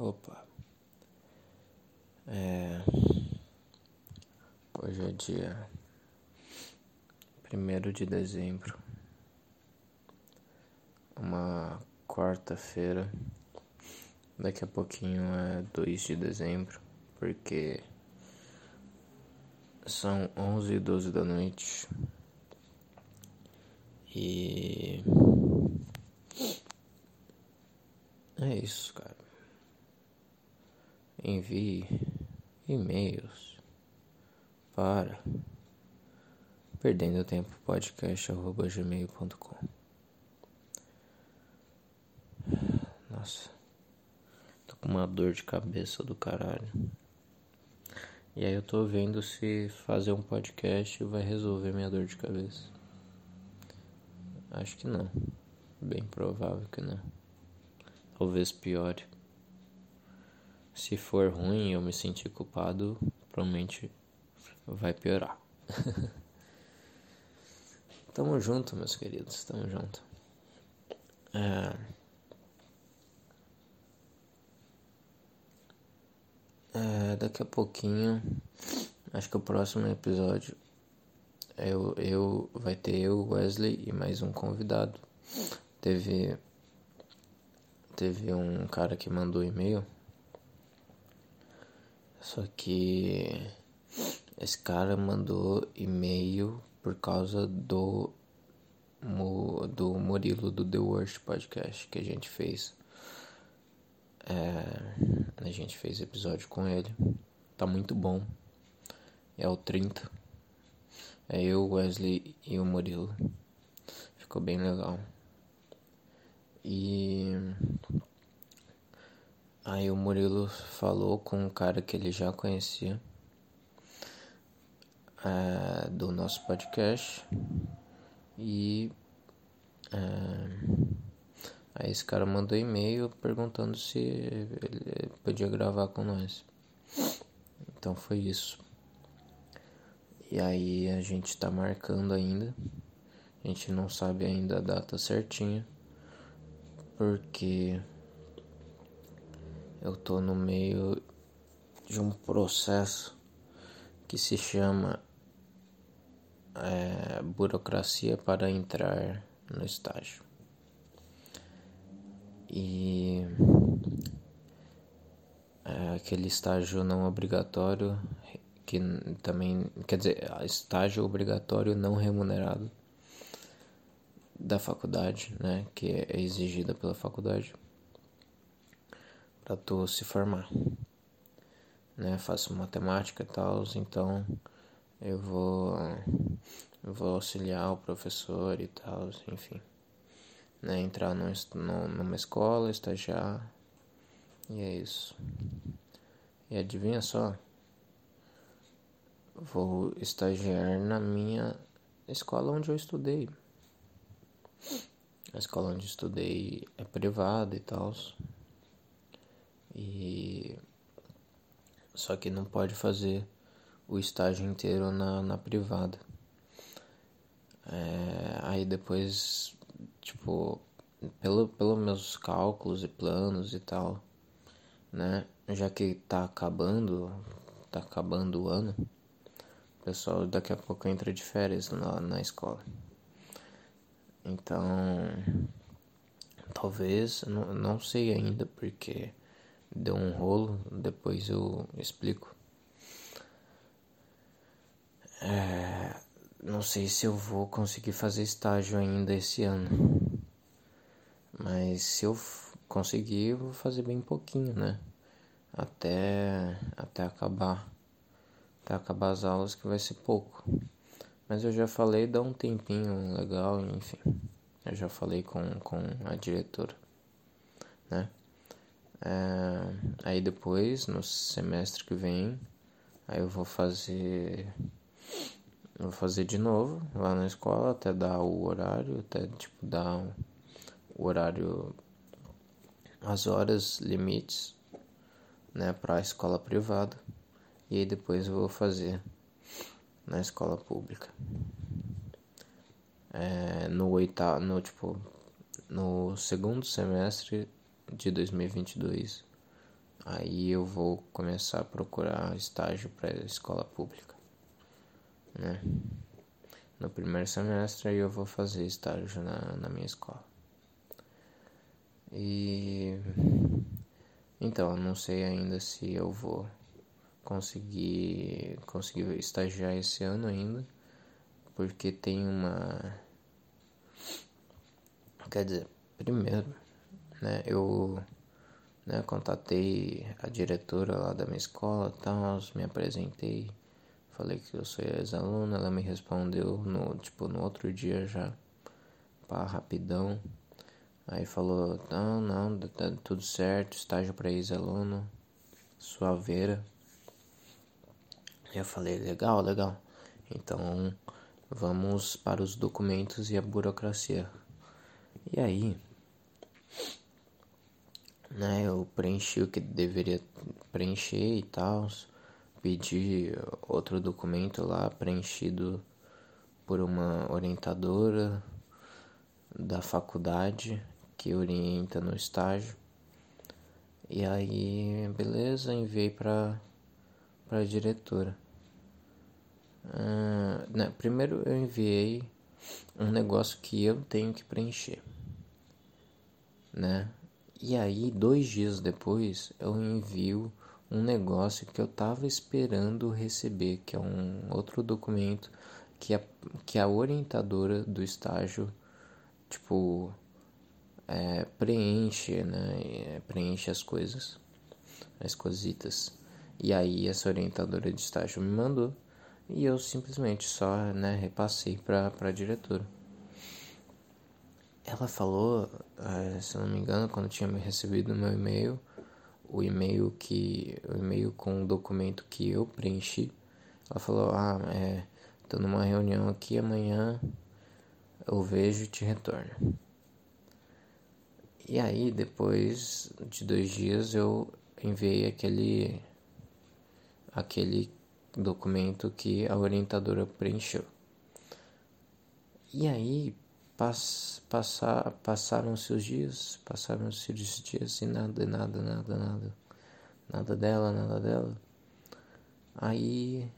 Opa. É. Hoje é dia primeiro de dezembro. Uma quarta-feira. Daqui a pouquinho é 2 de dezembro, porque são 11 e 12 da noite. E é isso, cara. Envie e-mails para perdendo tempo podcast@gmail.com. Nossa. Tô com uma dor de cabeça do caralho. E aí eu tô vendo se fazer um podcast vai resolver minha dor de cabeça. Acho que não. Bem provável que não. Talvez piore. Se for ruim e eu me sentir culpado, provavelmente vai piorar. Tamo junto, meus queridos, tamo junto. É... É, daqui a pouquinho, acho que o próximo episódio eu, eu vai ter eu, Wesley e mais um convidado. Teve teve um cara que mandou e-mail só que esse cara mandou e-mail por causa do do Murilo do The Worst Podcast que a gente fez. É, a gente fez episódio com ele. Tá muito bom. É o 30. É eu, Wesley e o Murilo. Ficou bem legal. E Aí o Murilo falou com um cara que ele já conhecia é, do nosso podcast e é, aí esse cara mandou e-mail perguntando se ele podia gravar com nós. Então foi isso. E aí a gente tá marcando ainda. A gente não sabe ainda a data certinha. Porque eu tô no meio de um processo que se chama é, burocracia para entrar no estágio. E é aquele estágio não obrigatório que também quer dizer estágio obrigatório não remunerado da faculdade, né, que é exigida pela faculdade para tu se formar. Né? Faço matemática e tal, então eu vou eu vou auxiliar o professor e tal, enfim. Né? Entrar no, numa escola, estagiar. E é isso. E adivinha só? Vou estagiar na minha escola onde eu estudei. A escola onde estudei é privada e tal. E só que não pode fazer o estágio inteiro na, na privada. É, aí depois, tipo, pelo, pelos meus cálculos e planos e tal, né? Já que tá acabando, tá acabando o ano, o pessoal daqui a pouco entra de férias na, na escola. Então, talvez, não, não sei ainda, porque deu um rolo, depois eu explico. É, não sei se eu vou conseguir fazer estágio ainda esse ano. Mas se eu conseguir, eu vou fazer bem pouquinho, né? Até, até acabar. Até acabar as aulas, que vai ser pouco. Mas eu já falei, dá um tempinho legal, enfim. Eu já falei com, com a diretora, né? É, aí depois, no semestre que vem, aí eu vou fazer. Vou fazer de novo lá na escola até dar o horário, até tipo dar o horário, as horas limites, né, para a escola privada. E aí depois eu vou fazer na escola pública. É, no oitavo, no tipo, no segundo semestre de 2022 Aí eu vou começar a procurar estágio para escola pública, né? No primeiro semestre eu vou fazer estágio na, na minha escola. E então, não sei ainda se eu vou conseguir conseguir estagiar esse ano ainda, porque tem uma quer dizer, primeiro, né, eu né, contatei a diretora lá da minha escola, tal, me apresentei, falei que eu sou ex-aluna, ela me respondeu no tipo no outro dia já, pá, rapidão. Aí falou, não, não, tá tudo certo, estágio para ex-aluno, suaveira. Eu falei, legal, legal. Então vamos para os documentos e a burocracia. E aí, né, eu preenchi o que deveria preencher e tal, pedi outro documento lá preenchido por uma orientadora da faculdade que orienta no estágio. E aí, beleza, enviei para para diretora. Uh, né, primeiro eu enviei um negócio que eu tenho que preencher, né? E aí, dois dias depois, eu envio um negócio que eu tava esperando receber, que é um outro documento que a, que a orientadora do estágio, tipo, é, preenche, né? Preenche as coisas, as cositas. E aí essa orientadora de estágio me mandou e eu simplesmente só né, repassei para a diretora. Ela falou, eh, se não me engano, quando tinha recebido meu e-mail, o e-mail que o e-mail com o documento que eu preenchi, ela falou: "Ah, é, tô numa reunião aqui amanhã, eu vejo e te retorno". E aí, depois de dois dias, eu enviei aquele aquele documento que a orientadora preencheu. E aí pass, passar, passaram-se os dias, passaram-se os dias e nada, nada, nada, nada. Nada dela, nada dela. Aí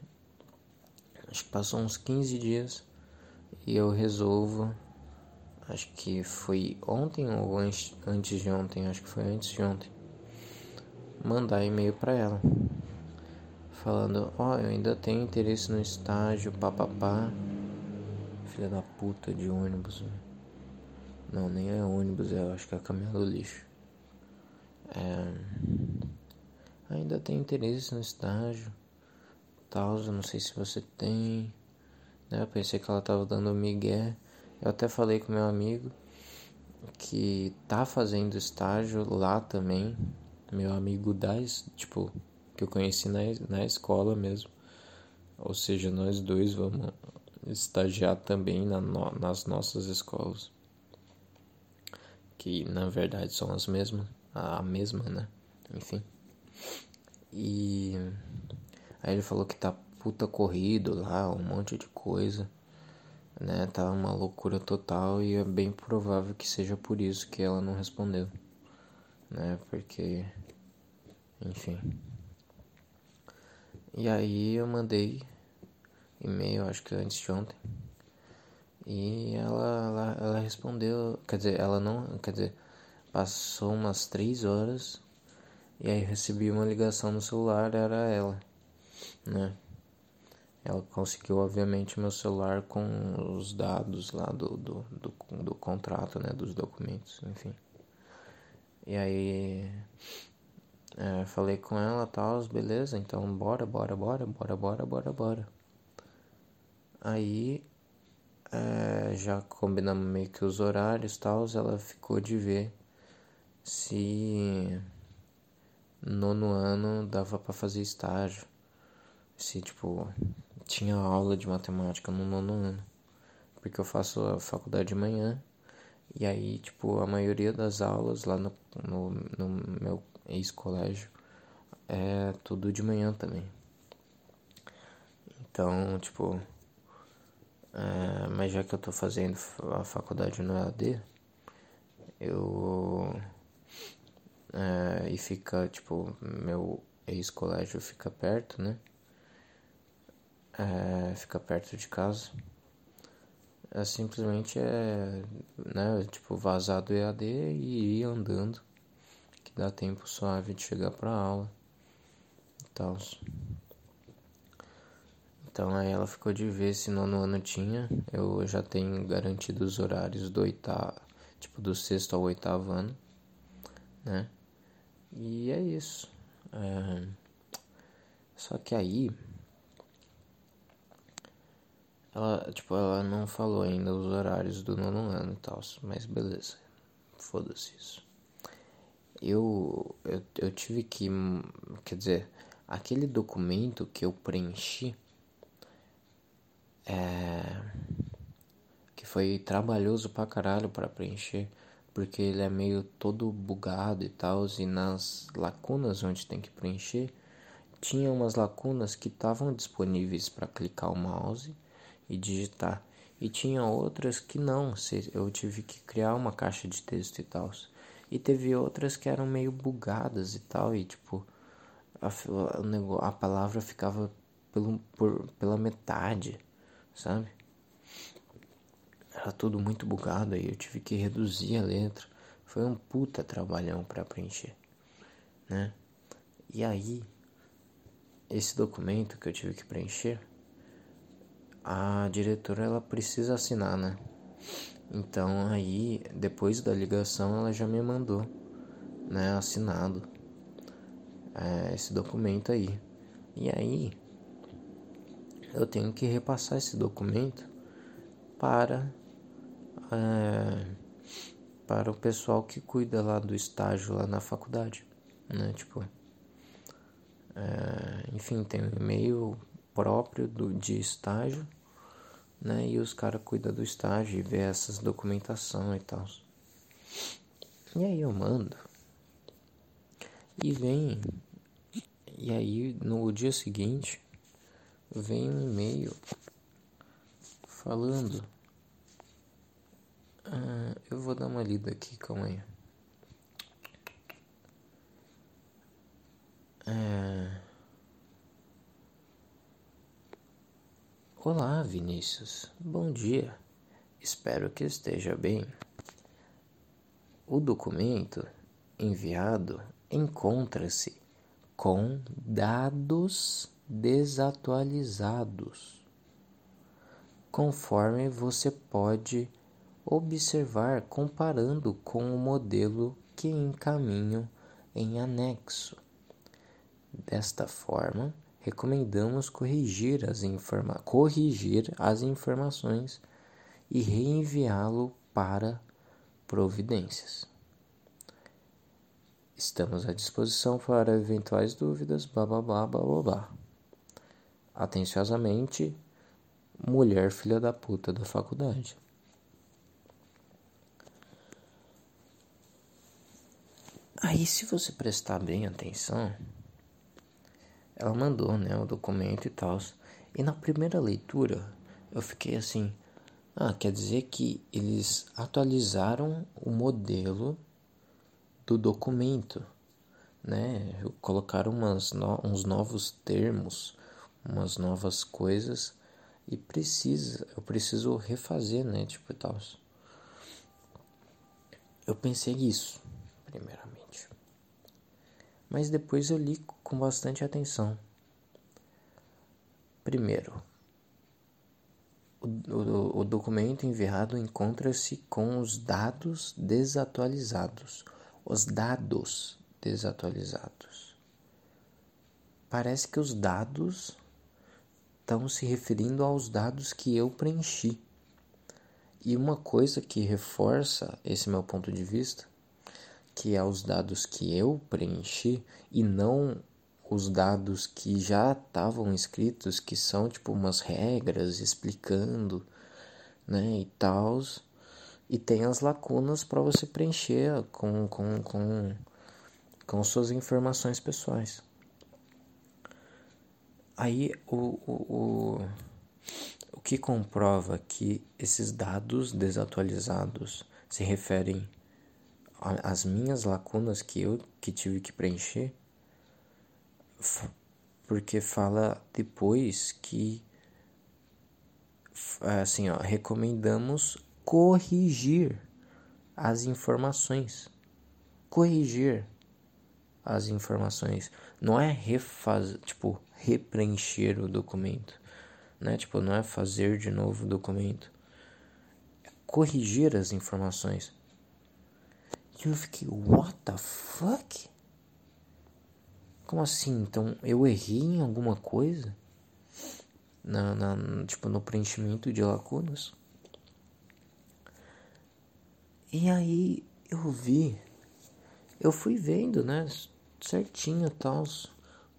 acho que passou uns 15 dias e eu resolvo, acho que foi ontem ou antes de ontem, acho que foi antes de ontem, mandar e-mail para ela falando, ó, oh, eu ainda tenho interesse no estágio, papapá. Filha da puta de ônibus. Não, nem é ônibus, eu acho que é caminhão do lixo. É... Ainda tenho interesse no estágio. Tal, não sei se você tem. Né? Eu pensei que ela tava dando migué. Eu até falei com meu amigo que tá fazendo estágio lá também. Meu amigo das, tipo, que eu conheci na, na escola mesmo. Ou seja, nós dois vamos estagiar também na, nas nossas escolas. Que na verdade são as mesmas, a mesma, né? Enfim. E aí ele falou que tá puta corrido lá, um monte de coisa, né? Tá uma loucura total e é bem provável que seja por isso que ela não respondeu, né? Porque, enfim. E aí eu mandei e-mail, acho que antes de ontem. E ela, ela, ela respondeu, quer dizer, ela não, quer dizer, passou umas três horas e aí recebi uma ligação no celular, era ela, né? Ela conseguiu, obviamente, meu celular com os dados lá do, do, do, do contrato, né? Dos documentos, enfim. E aí é, falei com ela, tal, beleza, então bora, bora, bora, bora, bora, bora, bora. Aí é, já combinamos meio que os horários, tal, ela ficou de ver se nono ano dava para fazer estágio. Se tipo tinha aula de matemática no nono ano. Porque eu faço a faculdade de manhã. E aí, tipo, a maioria das aulas lá no, no, no meu ex-colégio, é tudo de manhã também. Então, tipo, é, mas já que eu tô fazendo a faculdade no EAD, eu é, e fica, tipo, meu ex-colégio fica perto, né? É, fica perto de casa. É simplesmente é, né, tipo, vazar do EAD e ir andando, que dá tempo suave de chegar pra aula e tal. Então aí ela ficou de ver se nono ano tinha. Eu já tenho garantido os horários do oitavo, tipo do sexto ao oitavo ano, né? E é isso. É... Só que aí ela, tipo, ela não falou ainda os horários do nono ano e tal, mas beleza. Foda-se isso. Eu, eu, eu tive que, quer dizer, aquele documento que eu preenchi é, que foi trabalhoso pra caralho para preencher, porque ele é meio todo bugado e tal, e nas lacunas onde tem que preencher, tinha umas lacunas que estavam disponíveis para clicar o mouse e digitar, e tinha outras que não, eu tive que criar uma caixa de texto e tal. E teve outras que eram meio bugadas e tal, e tipo, a, a, a palavra ficava pelo, por, pela metade sabe? Era tudo muito bugado aí, eu tive que reduzir a letra. Foi um puta trabalhão para preencher, né? E aí, esse documento que eu tive que preencher, a diretora ela precisa assinar, né? Então aí, depois da ligação, ela já me mandou, né, assinado é, esse documento aí. E aí, eu tenho que repassar esse documento para é, para o pessoal que cuida lá do estágio lá na faculdade, né? Tipo, é, enfim, tem um e-mail próprio do, de estágio, né? E os caras cuidam do estágio e vê essas documentação e tal. E aí eu mando. E vem. E aí no dia seguinte vem um e-mail falando. Ah, eu vou dar uma lida aqui, calma aí. É... Olá, Vinícius. Bom dia. Espero que esteja bem. O documento enviado encontra-se com dados desatualizados, conforme você pode observar comparando com o modelo que encaminho em anexo. Desta forma, recomendamos corrigir as, informa corrigir as informações e reenviá-lo para providências. Estamos à disposição para eventuais dúvidas, blá blá blá blá blá. blá. Atenciosamente, mulher filha da puta da faculdade. Aí, se você prestar bem atenção, ela mandou, né, o documento e tal. E na primeira leitura, eu fiquei assim: ah, quer dizer que eles atualizaram o modelo do documento, né? Colocaram umas no, uns novos termos umas novas coisas e precisa, eu preciso refazer, né, tipo e tal. Eu pensei isso, primeiramente. Mas depois eu li com bastante atenção. Primeiro, o, o, o documento enviado encontra-se com os dados desatualizados. Os dados desatualizados. Parece que os dados estão se referindo aos dados que eu preenchi. E uma coisa que reforça esse meu ponto de vista, que é os dados que eu preenchi e não os dados que já estavam escritos, que são tipo umas regras explicando, né, e tal. E tem as lacunas para você preencher com, com, com, com suas informações pessoais. Aí o, o, o, o que comprova que esses dados desatualizados se referem as minhas lacunas que eu que tive que preencher, porque fala depois que assim, ó, recomendamos corrigir as informações. Corrigir as informações. Não é refazer, tipo, repreencher o documento, né? Tipo, não é fazer de novo o documento. É corrigir as informações. E eu fiquei, what the fuck? Como assim? Então eu errei em alguma coisa? Na, na, tipo, no preenchimento de lacunas? E aí eu vi, eu fui vendo, né? Certinho e tal.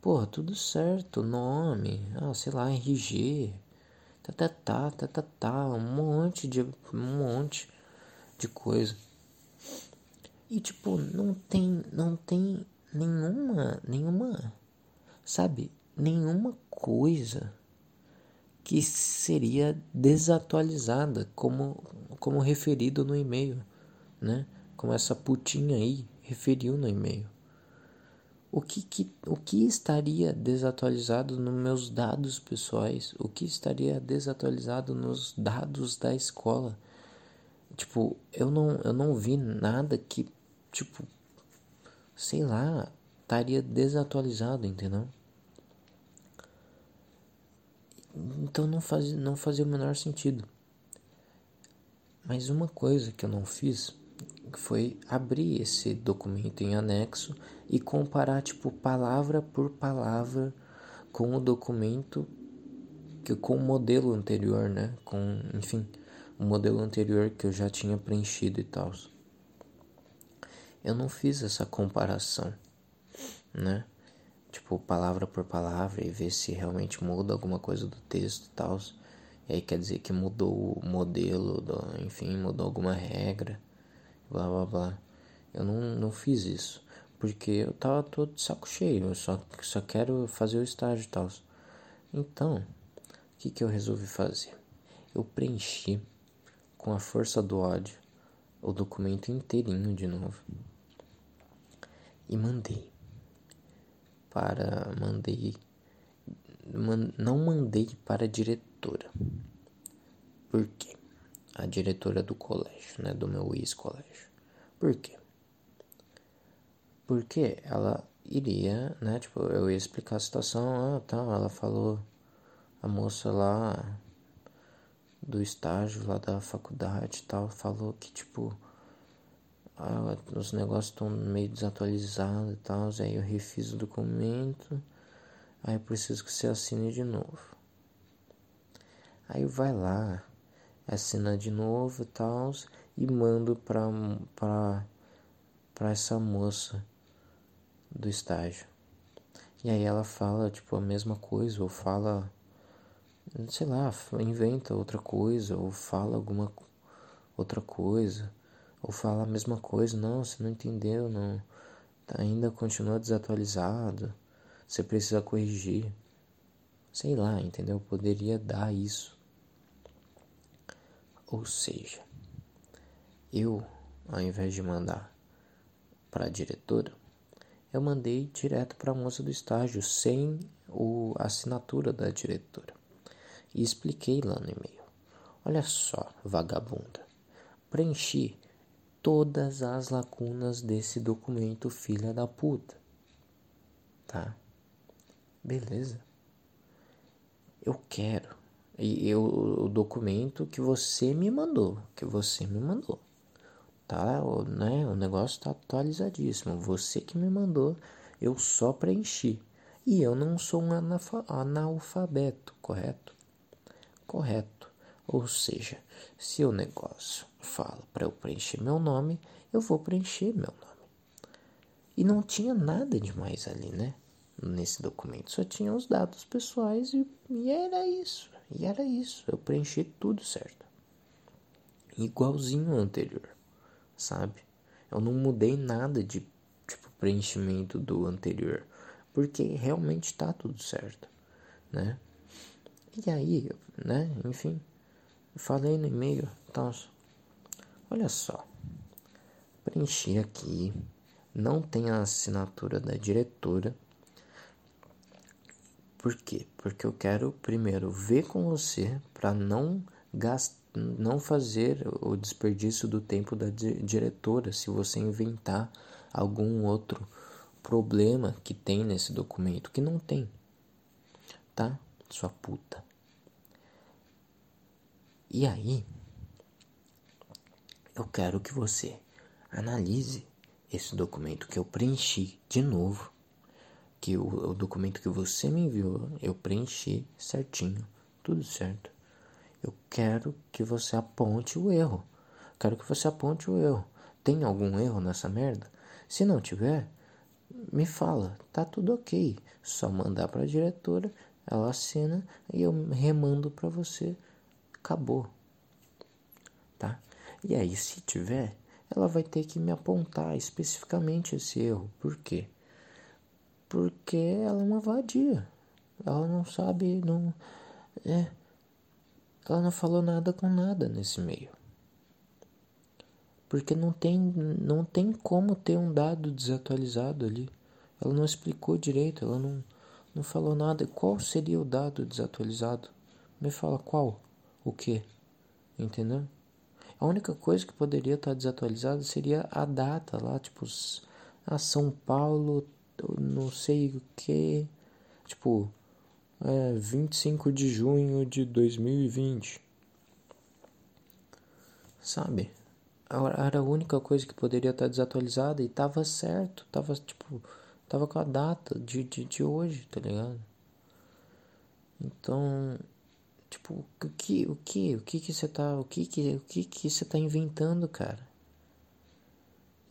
Porra, tudo certo, nome, ah, sei lá, RG, tá, tá, tá, tá, tá, tá, um monte de, um monte de coisa. E tipo, não tem, não tem nenhuma, nenhuma, sabe, nenhuma coisa que seria desatualizada como, como referido no e-mail né? Como essa putinha aí referiu no e-mail. O que, que, o que estaria desatualizado nos meus dados pessoais? O que estaria desatualizado nos dados da escola? Tipo, eu não, eu não vi nada que, tipo, sei lá, estaria desatualizado, entendeu? Então não, faz, não fazia o menor sentido. Mas uma coisa que eu não fiz foi abrir esse documento em anexo e comparar tipo palavra por palavra com o documento que com o modelo anterior, né? Com, enfim, o modelo anterior que eu já tinha preenchido e tal. Eu não fiz essa comparação, né? Tipo, palavra por palavra e ver se realmente muda alguma coisa do texto e tal. E aí quer dizer que mudou o modelo, do, enfim, mudou alguma regra blá blá blá. Eu não, não fiz isso, porque eu tava todo de saco cheio, eu só, só quero fazer o estágio e tal. Então, o que, que eu resolvi fazer? Eu preenchi com a força do ódio o documento inteirinho de novo e mandei para mandei man, não mandei para a diretora por quê a diretora do colégio, né, do meu ex-colégio. Por quê? Porque ela iria, né, tipo, eu ia explicar a situação, ah, tá, ela falou, a moça lá do estágio lá da faculdade e tal, falou que, tipo, ah, os negócios estão meio desatualizados e tal, aí eu refiz o documento, aí eu preciso que você assine de novo. Aí vai lá, assina de novo e tal e mando para para para essa moça do estágio. E aí ela fala tipo a mesma coisa ou fala sei lá, inventa outra coisa ou fala alguma outra coisa ou fala a mesma coisa, não, você não entendeu, não. Ainda continua desatualizado. Você precisa corrigir. Sei lá, entendeu? Poderia dar isso. Ou seja, eu, ao invés de mandar para a diretora, eu mandei direto para a moça do estágio, sem o, a assinatura da diretora. E expliquei lá no e-mail. Olha só, vagabunda. Preenchi todas as lacunas desse documento, filha da puta. Tá? Beleza? Eu quero e eu, o documento que você me mandou, que você me mandou. Tá, o, né? O negócio tá atualizadíssimo. Você que me mandou, eu só preenchi. E eu não sou um analfabeto, correto? Correto. Ou seja, se o negócio fala para eu preencher meu nome, eu vou preencher meu nome. E não tinha nada demais ali, né? Nesse documento. Só tinha os dados pessoais e, e era isso. E era isso, eu preenchi tudo certo. Igualzinho ao anterior, sabe? Eu não mudei nada de tipo preenchimento do anterior, porque realmente tá tudo certo, né? E aí, né? Enfim, falei no e-mail, então, olha só, preencher aqui. Não tem a assinatura da diretora. Por quê? Porque eu quero primeiro ver com você para não gastar, não fazer o desperdício do tempo da diretora se você inventar algum outro problema que tem nesse documento que não tem. Tá? Sua puta. E aí, eu quero que você analise esse documento que eu preenchi de novo. Que o, o documento que você me enviou, eu preenchi certinho, tudo certo. Eu quero que você aponte o erro. Quero que você aponte o erro. Tem algum erro nessa merda? Se não tiver, me fala, tá tudo ok. Só mandar para a diretora, ela assina e eu remando para você acabou. Tá? E aí, se tiver, ela vai ter que me apontar especificamente esse erro. Por quê? Porque ela é uma vadia. Ela não sabe, não. É. Ela não falou nada com nada nesse meio. Porque não tem, não tem como ter um dado desatualizado ali. Ela não explicou direito, ela não, não falou nada. Qual seria o dado desatualizado? Me fala qual? O que? Entendeu? A única coisa que poderia estar desatualizada seria a data lá, tipo, a São Paulo, não sei o que, tipo, é, 25 de junho de 2020. Sabe? Era a única coisa que poderia estar desatualizada e tava certo, tava tipo, tava com a data de, de, de hoje, tá ligado? Então, Tipo, o que, o que, o que que você tá, o que que, o que que você tá inventando, cara?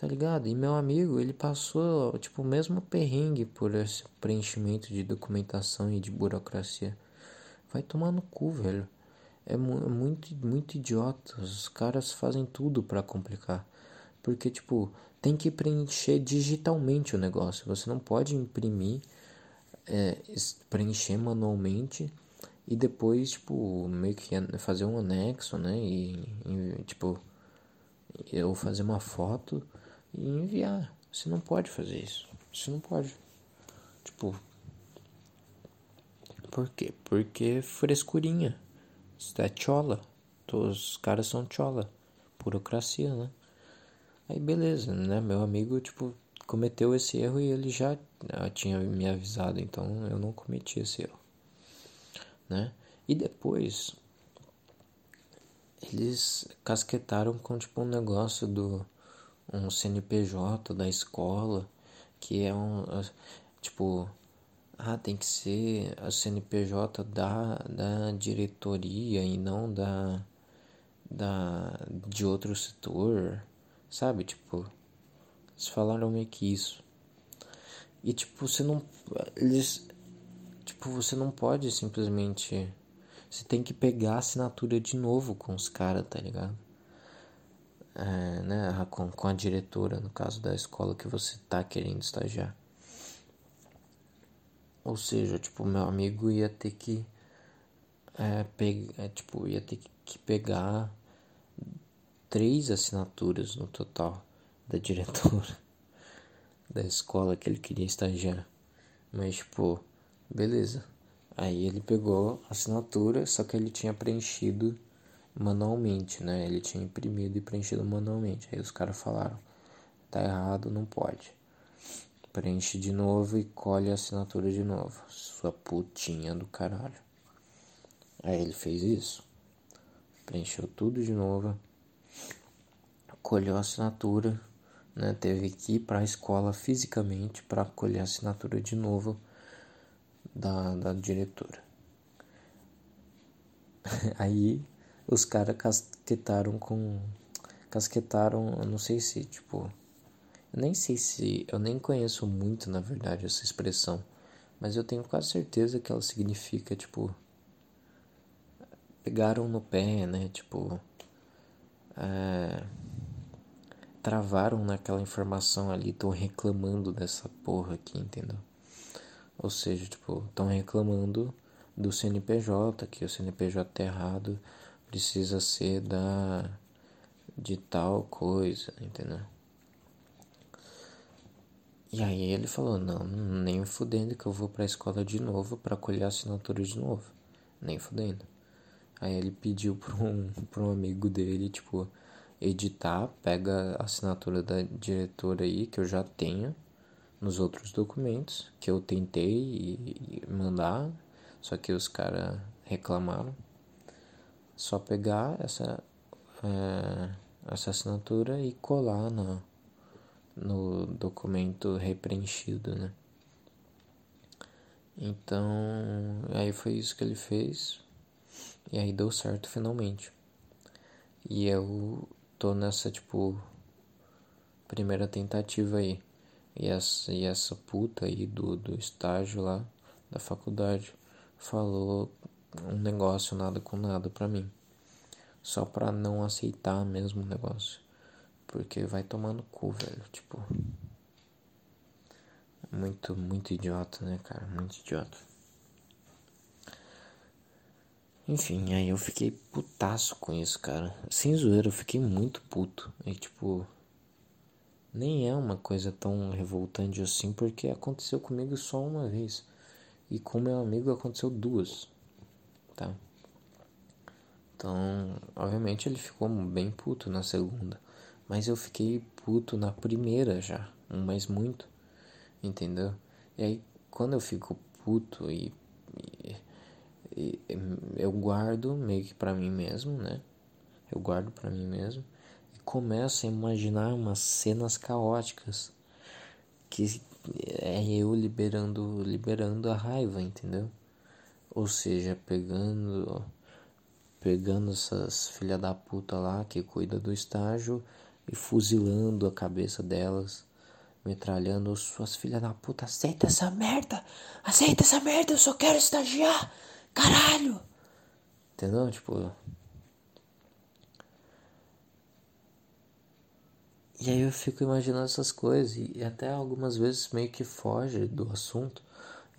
Tá ligado? E meu amigo, ele passou, tipo, o mesmo perrengue por esse preenchimento de documentação e de burocracia. Vai tomar no cu, velho. É, é muito, muito idiota. Os caras fazem tudo para complicar. Porque, tipo, tem que preencher digitalmente o negócio. Você não pode imprimir, é, preencher manualmente e depois, tipo, meio que fazer um anexo, né? E, e tipo, eu fazer uma foto e enviar. Você não pode fazer isso. Você não pode. Tipo, por quê? Porque frescurinha. Isso é chola. Os caras são chola. Burocracia, né? Aí beleza, né? Meu amigo, tipo, cometeu esse erro e ele já tinha me avisado, então eu não cometi esse erro né? E depois eles casquetaram com tipo um negócio do um CNPJ da escola, que é um tipo ah, tem que ser a CNPJ da, da diretoria e não da, da de outro setor, sabe? Tipo, eles falaram meio que isso. E tipo, você não eles Tipo, você não pode simplesmente. Você tem que pegar a assinatura de novo com os caras, tá ligado? É, né? Com, com a diretora, no caso da escola que você tá querendo estagiar. Ou seja, tipo, meu amigo ia ter que. É, pegar, é, tipo, ia ter que pegar três assinaturas no total da diretora da escola que ele queria estagiar. Mas, tipo, Beleza. Aí ele pegou a assinatura, só que ele tinha preenchido manualmente, né? Ele tinha imprimido e preenchido manualmente. Aí os caras falaram: tá errado, não pode. Preenche de novo e colhe a assinatura de novo. Sua putinha do caralho. Aí ele fez isso. Preencheu tudo de novo. Colheu a assinatura. Né? Teve que ir para a escola fisicamente para colher a assinatura de novo da, da diretora. Aí os caras casquetaram com. Casquetaram, eu não sei se, tipo. Eu nem sei se. Eu nem conheço muito, na verdade, essa expressão. Mas eu tenho quase certeza que ela significa, tipo. Pegaram no pé, né? Tipo. É, travaram naquela informação ali, estão reclamando dessa porra aqui, entendeu? Ou seja, tipo, estão reclamando do CNPJ, que o CNPJ tá errado, precisa ser da de tal coisa, entendeu? E aí ele falou, não, nem fudendo que eu vou pra escola de novo para colher a assinatura de novo. Nem fudendo. Aí ele pediu para um, pra um amigo dele, tipo, editar, pega a assinatura da diretora aí, que eu já tenho nos outros documentos, que eu tentei mandar, só que os caras reclamaram. Só pegar essa, é, essa assinatura e colar no, no documento repreenchido, né? Então, aí foi isso que ele fez. E aí deu certo finalmente. E eu tô nessa, tipo, primeira tentativa aí. E essa, e essa puta aí do, do estágio lá da faculdade falou um negócio nada com nada pra mim. Só pra não aceitar mesmo o negócio. Porque vai tomando cu, velho. Tipo. Muito, muito idiota, né, cara? Muito idiota. Enfim, aí eu fiquei putaço com isso, cara. Sem zoeira, eu fiquei muito puto. E tipo. Nem é uma coisa tão revoltante assim, porque aconteceu comigo só uma vez. E com meu amigo aconteceu duas. Tá? Então, obviamente ele ficou bem puto na segunda. Mas eu fiquei puto na primeira já. Mas muito. Entendeu? E aí, quando eu fico puto e, e eu guardo meio que para mim mesmo, né? Eu guardo para mim mesmo e começo a imaginar umas cenas caóticas que é eu liberando liberando a raiva, entendeu? Ou seja, pegando pegando essas filha da puta lá que cuida do estágio e fuzilando a cabeça delas, metralhando suas filha da puta, aceita essa merda, aceita essa merda, eu só quero estagiar. Caralho! Entendeu? Tipo. E aí eu fico imaginando essas coisas e até algumas vezes meio que foge do assunto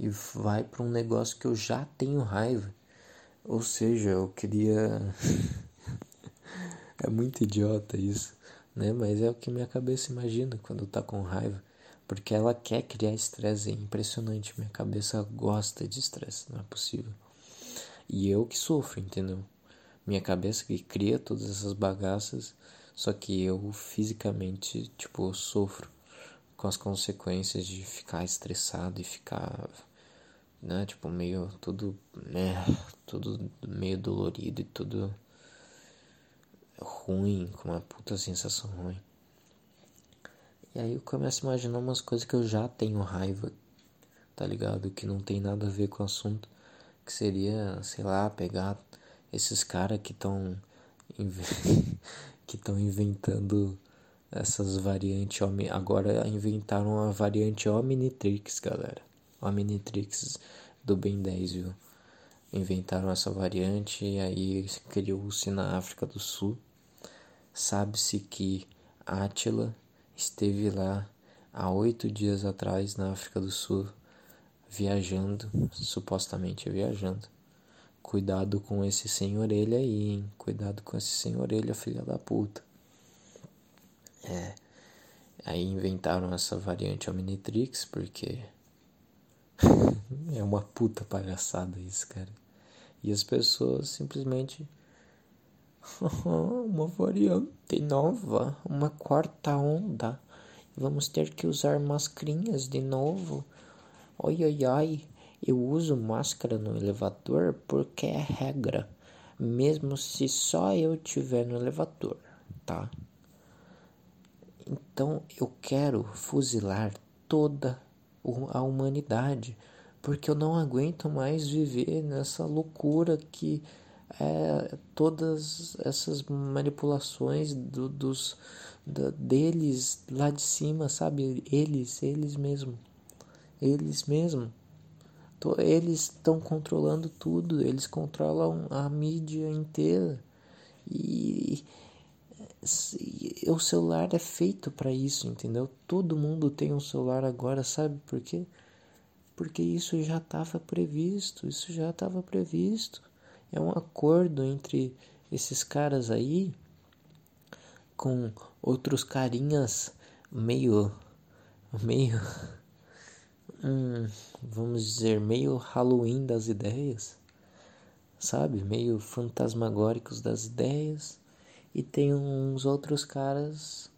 e vai para um negócio que eu já tenho raiva. Ou seja, eu queria. é muito idiota isso, né? Mas é o que minha cabeça imagina quando tá com raiva. Porque ela quer criar estresse, é impressionante. Minha cabeça gosta de estresse, não é possível. E eu que sofro, entendeu? Minha cabeça que cria todas essas bagaças, só que eu fisicamente, tipo, sofro com as consequências de ficar estressado e ficar, né, tipo, meio tudo, né, tudo meio dolorido e tudo ruim, com uma puta sensação ruim. E aí eu começo a imaginar umas coisas que eu já tenho raiva, tá ligado? Que não tem nada a ver com o assunto que seria, sei lá, pegar esses caras que estão que estão inventando essas variantes agora inventaram a variante Omnitrix, galera. Omnitrix do Ben 10, viu? Inventaram essa variante e aí criou-se na África do Sul. Sabe-se que Átila esteve lá há oito dias atrás na África do Sul viajando, supostamente viajando. Cuidado com esse sem orelha aí, hein? Cuidado com esse sem orelha, filha da puta. É. Aí inventaram essa variante Omnitrix porque é uma puta palhaçada isso, cara. E as pessoas simplesmente uma variante nova, uma quarta onda. Vamos ter que usar mascrinhas de novo. Oi, oi, oi, eu uso máscara no elevador porque é regra, mesmo se só eu tiver no elevador, tá? Então eu quero fuzilar toda a humanidade, porque eu não aguento mais viver nessa loucura que é todas essas manipulações do, dos da, deles lá de cima, sabe? Eles, eles mesmo eles mesmos. Eles estão controlando tudo, eles controlam a mídia inteira. E o celular é feito para isso, entendeu? Todo mundo tem um celular agora, sabe por quê? Porque isso já estava previsto, isso já estava previsto. É um acordo entre esses caras aí com outros carinhas meio meio um, vamos dizer, meio Halloween das ideias, sabe? Meio fantasmagóricos das ideias. E tem uns outros caras,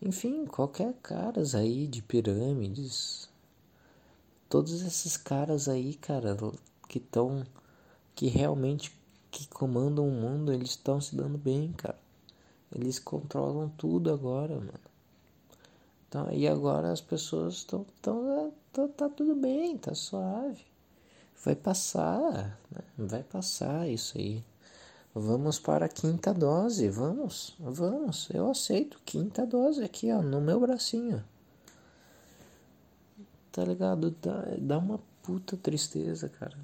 enfim, qualquer caras aí de pirâmides. Todos esses caras aí, cara, que estão que realmente que comandam o mundo, eles estão se dando bem, cara. Eles controlam tudo agora, mano. Então, e agora as pessoas estão. Tão, tão, tá tudo bem, tá suave. Vai passar, né? vai passar isso aí. Vamos para a quinta dose, vamos, vamos. Eu aceito, quinta dose aqui, ó, no meu bracinho. Tá ligado? Dá, dá uma puta tristeza, cara.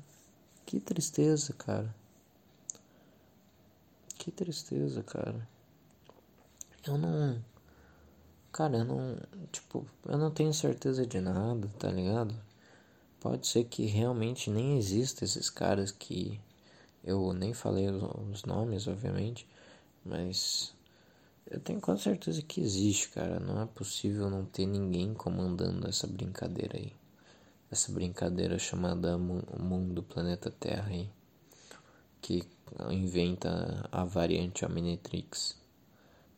Que tristeza, cara. Que tristeza, cara. Eu não Cara, eu não. Tipo, eu não tenho certeza de nada, tá ligado? Pode ser que realmente nem existam esses caras que. Eu nem falei os nomes, obviamente, mas. Eu tenho quase certeza que existe, cara. Não é possível não ter ninguém comandando essa brincadeira aí. Essa brincadeira chamada Mundo Planeta Terra aí. Que inventa a variante Omnitrix.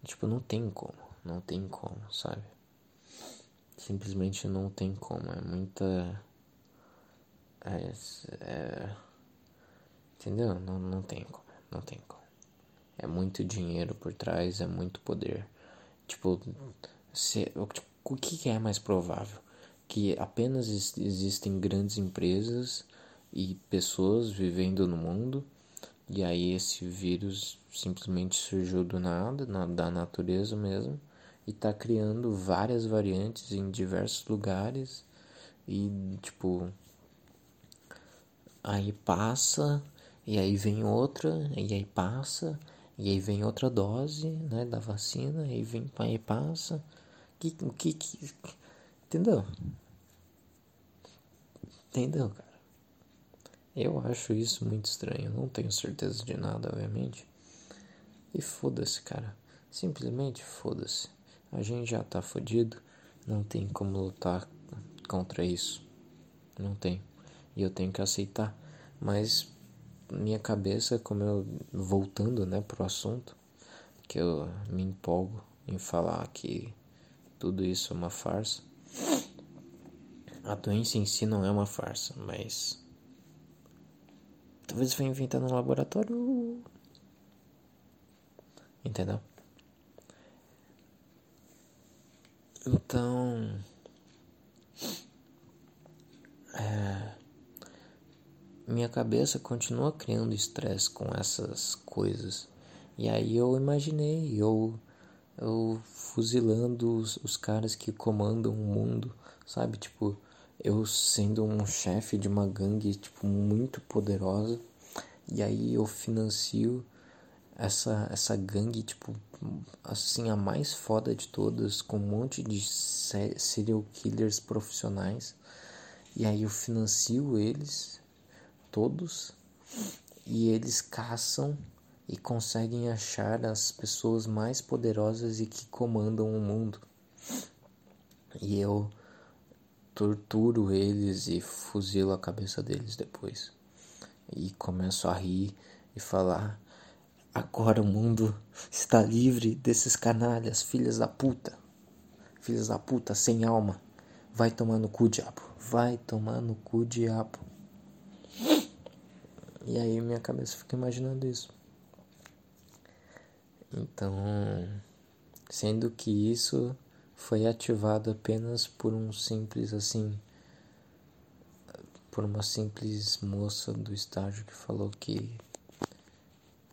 Tipo, não tem como. Não tem como, sabe? Simplesmente não tem como. É muita. É, é, entendeu? Não, não tem como. Não tem como. É muito dinheiro por trás, é muito poder. Tipo, se, tipo, o que é mais provável? Que apenas existem grandes empresas e pessoas vivendo no mundo, e aí esse vírus simplesmente surgiu do nada, na, da natureza mesmo, e tá criando várias variantes em diversos lugares e tipo aí passa e aí vem outra e aí passa e aí vem outra dose né da vacina e vem aí passa que que, que entendeu entendeu cara eu acho isso muito estranho não tenho certeza de nada obviamente e foda-se cara simplesmente foda-se a gente já tá fodido, não tem como lutar contra isso. Não tem. E eu tenho que aceitar. Mas minha cabeça, como eu voltando, né, pro assunto, que eu me empolgo em falar que tudo isso é uma farsa. A doença em si não é uma farsa, mas talvez foi inventado no laboratório. Entendeu? Então. É, minha cabeça continua criando estresse com essas coisas. E aí eu imaginei, eu, eu fuzilando os, os caras que comandam o mundo, sabe? Tipo, eu sendo um chefe de uma gangue, tipo, muito poderosa. E aí eu financio essa, essa gangue, tipo, assim, a mais foda de todas, com um monte de serial killers profissionais. E aí eu financio eles, todos, e eles caçam e conseguem achar as pessoas mais poderosas e que comandam o mundo. E eu torturo eles e fuzilo a cabeça deles depois. E começo a rir e falar Agora o mundo está livre desses canalhas, filhas da puta. Filhas da puta sem alma. Vai tomar no cu, diabo. Vai tomar no cu, diabo. E aí minha cabeça fica imaginando isso. Então, sendo que isso foi ativado apenas por um simples assim, por uma simples moça do estágio que falou que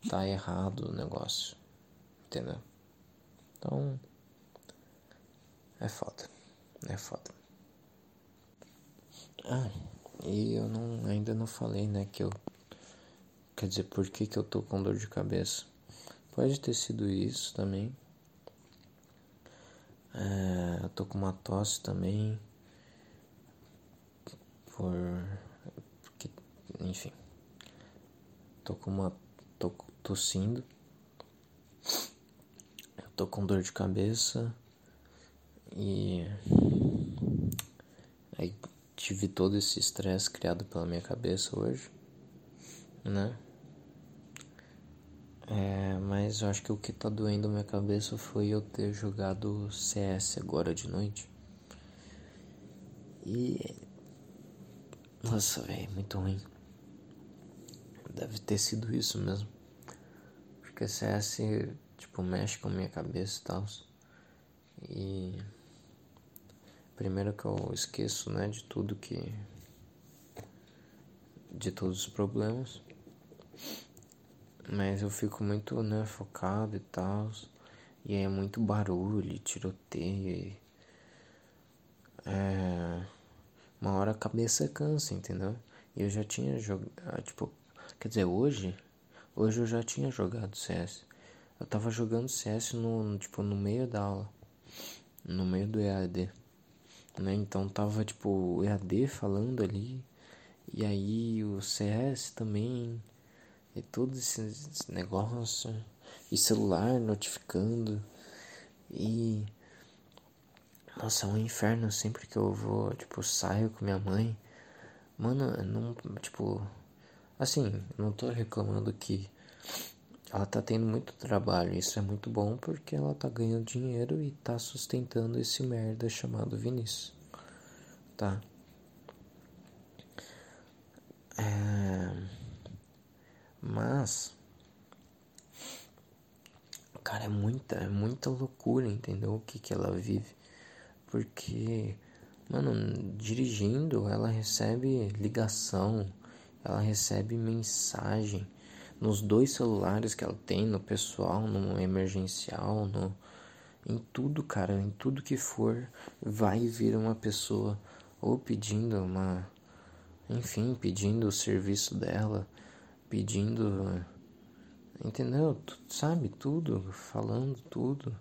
tá errado o negócio. Entendeu? Então. É foda. É foda. Ah, e eu não, ainda não falei, né, que eu. Quer dizer, por que, que eu tô com dor de cabeça? Pode ter sido isso também. É, eu tô com uma tosse também. Por. Porque, enfim. Tô com uma. Tô, tossindo. tô com dor de cabeça e tive todo esse estresse criado pela minha cabeça hoje, né? É, mas eu acho que o que tá doendo minha cabeça foi eu ter jogado CS agora de noite. E. Nossa, velho, muito ruim. Deve ter sido isso mesmo. Porque CS, tipo, mexe com minha cabeça e tal. E. Primeiro que eu esqueço, né, de tudo que. de todos os problemas. Mas eu fico muito, né, focado e tal. E é muito barulho, tiroteio. É, uma hora a cabeça cansa, entendeu? E eu já tinha jogado, ah, tipo, quer dizer, hoje, hoje eu já tinha jogado CS. Eu tava jogando CS no, tipo, no meio da aula, no meio do EAD, né? Então tava, tipo, o EAD falando ali, e aí o CS também, e todo esse, negócio, e celular notificando, e nossa, é um inferno sempre que eu vou, tipo, saio com minha mãe. Mano, não, tipo, assim, não tô reclamando que ela tá tendo muito trabalho. Isso é muito bom porque ela tá ganhando dinheiro e tá sustentando esse merda chamado Vinícius. Tá? É... Mas cara, é muita, é muita loucura, entendeu? O que que ela vive. Porque, mano, dirigindo, ela recebe ligação, ela recebe mensagem nos dois celulares que ela tem, no pessoal, no emergencial, no em tudo, cara, em tudo que for, vai vir uma pessoa ou pedindo uma enfim, pedindo o serviço dela, pedindo entendeu? Sabe tudo, falando tudo.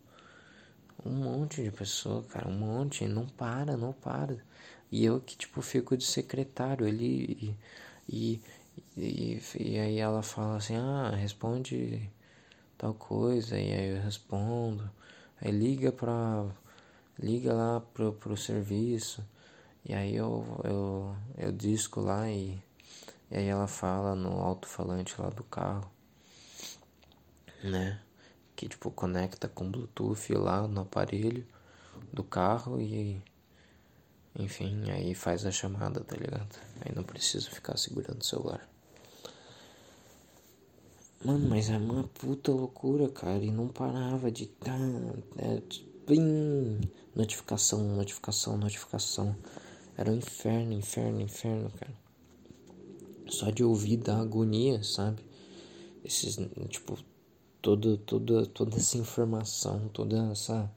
Um monte de pessoa, cara, um monte, não para, não para. E eu que, tipo, fico de secretário ali e, e, e, e aí ela fala assim, ah, responde tal coisa, e aí eu respondo. Aí liga pra. Liga lá pro, pro serviço. E aí eu, eu, eu disco lá e, e aí ela fala no alto-falante lá do carro. Né? que tipo conecta com Bluetooth lá no aparelho do carro e enfim, aí faz a chamada, tá ligado? Aí não precisa ficar segurando o celular. Mano, mas é uma puta loucura, cara. E não parava de. É, blim, notificação, notificação, notificação. Era um inferno, inferno, inferno, cara. Só de ouvir da agonia, sabe? Esses, tipo, todo, toda, toda essa informação, toda essa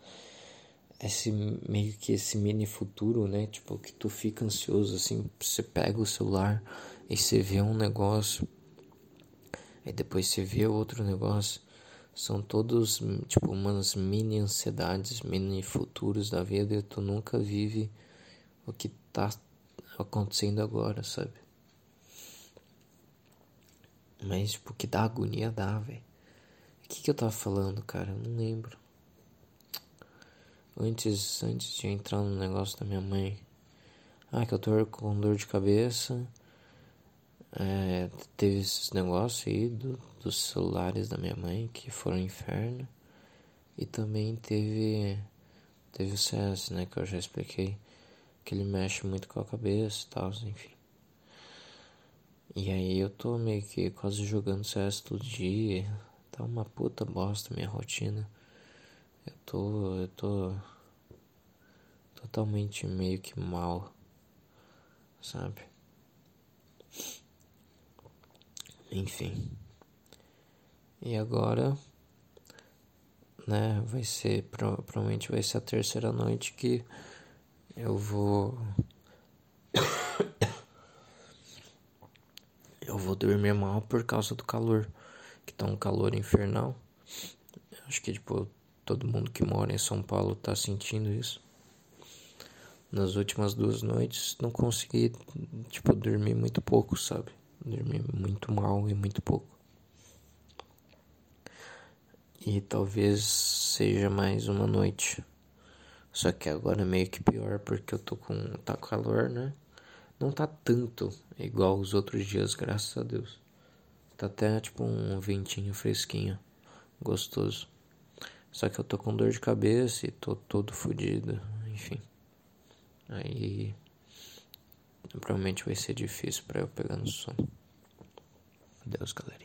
esse meio que esse mini futuro, né? Tipo que tu fica ansioso assim, você pega o celular e você vê um negócio, aí depois você vê outro negócio. São todos tipo umas mini ansiedades, mini futuros da vida e tu nunca vive o que tá acontecendo agora, sabe? Mas tipo, que dá agonia dá, velho. O que, que eu tava falando, cara? Eu não lembro. Antes, antes de entrar no negócio da minha mãe. Ah, que eu tô com dor de cabeça. É, teve esses negócios aí do, dos celulares da minha mãe que foram um inferno. E também teve. Teve o CS, né? Que eu já expliquei. Que ele mexe muito com a cabeça e tal, enfim. E aí eu tô meio que quase jogando CS todo dia Tá uma puta bosta minha rotina. Eu tô. Eu tô. Totalmente meio que mal. Sabe? Enfim. E agora. Né? Vai ser. Provavelmente vai ser a terceira noite que eu vou. eu vou dormir mal por causa do calor que tá um calor infernal. Acho que tipo todo mundo que mora em São Paulo tá sentindo isso. Nas últimas duas noites não consegui tipo dormir muito pouco, sabe? Dormir muito mal e muito pouco. E talvez seja mais uma noite. Só que agora é meio que pior porque eu tô com tá calor, né? Não tá tanto igual os outros dias, graças a Deus. Tá até tipo um ventinho fresquinho, gostoso. Só que eu tô com dor de cabeça e tô todo fodido, enfim. Aí provavelmente vai ser difícil para eu pegar no sono. Deus, galera.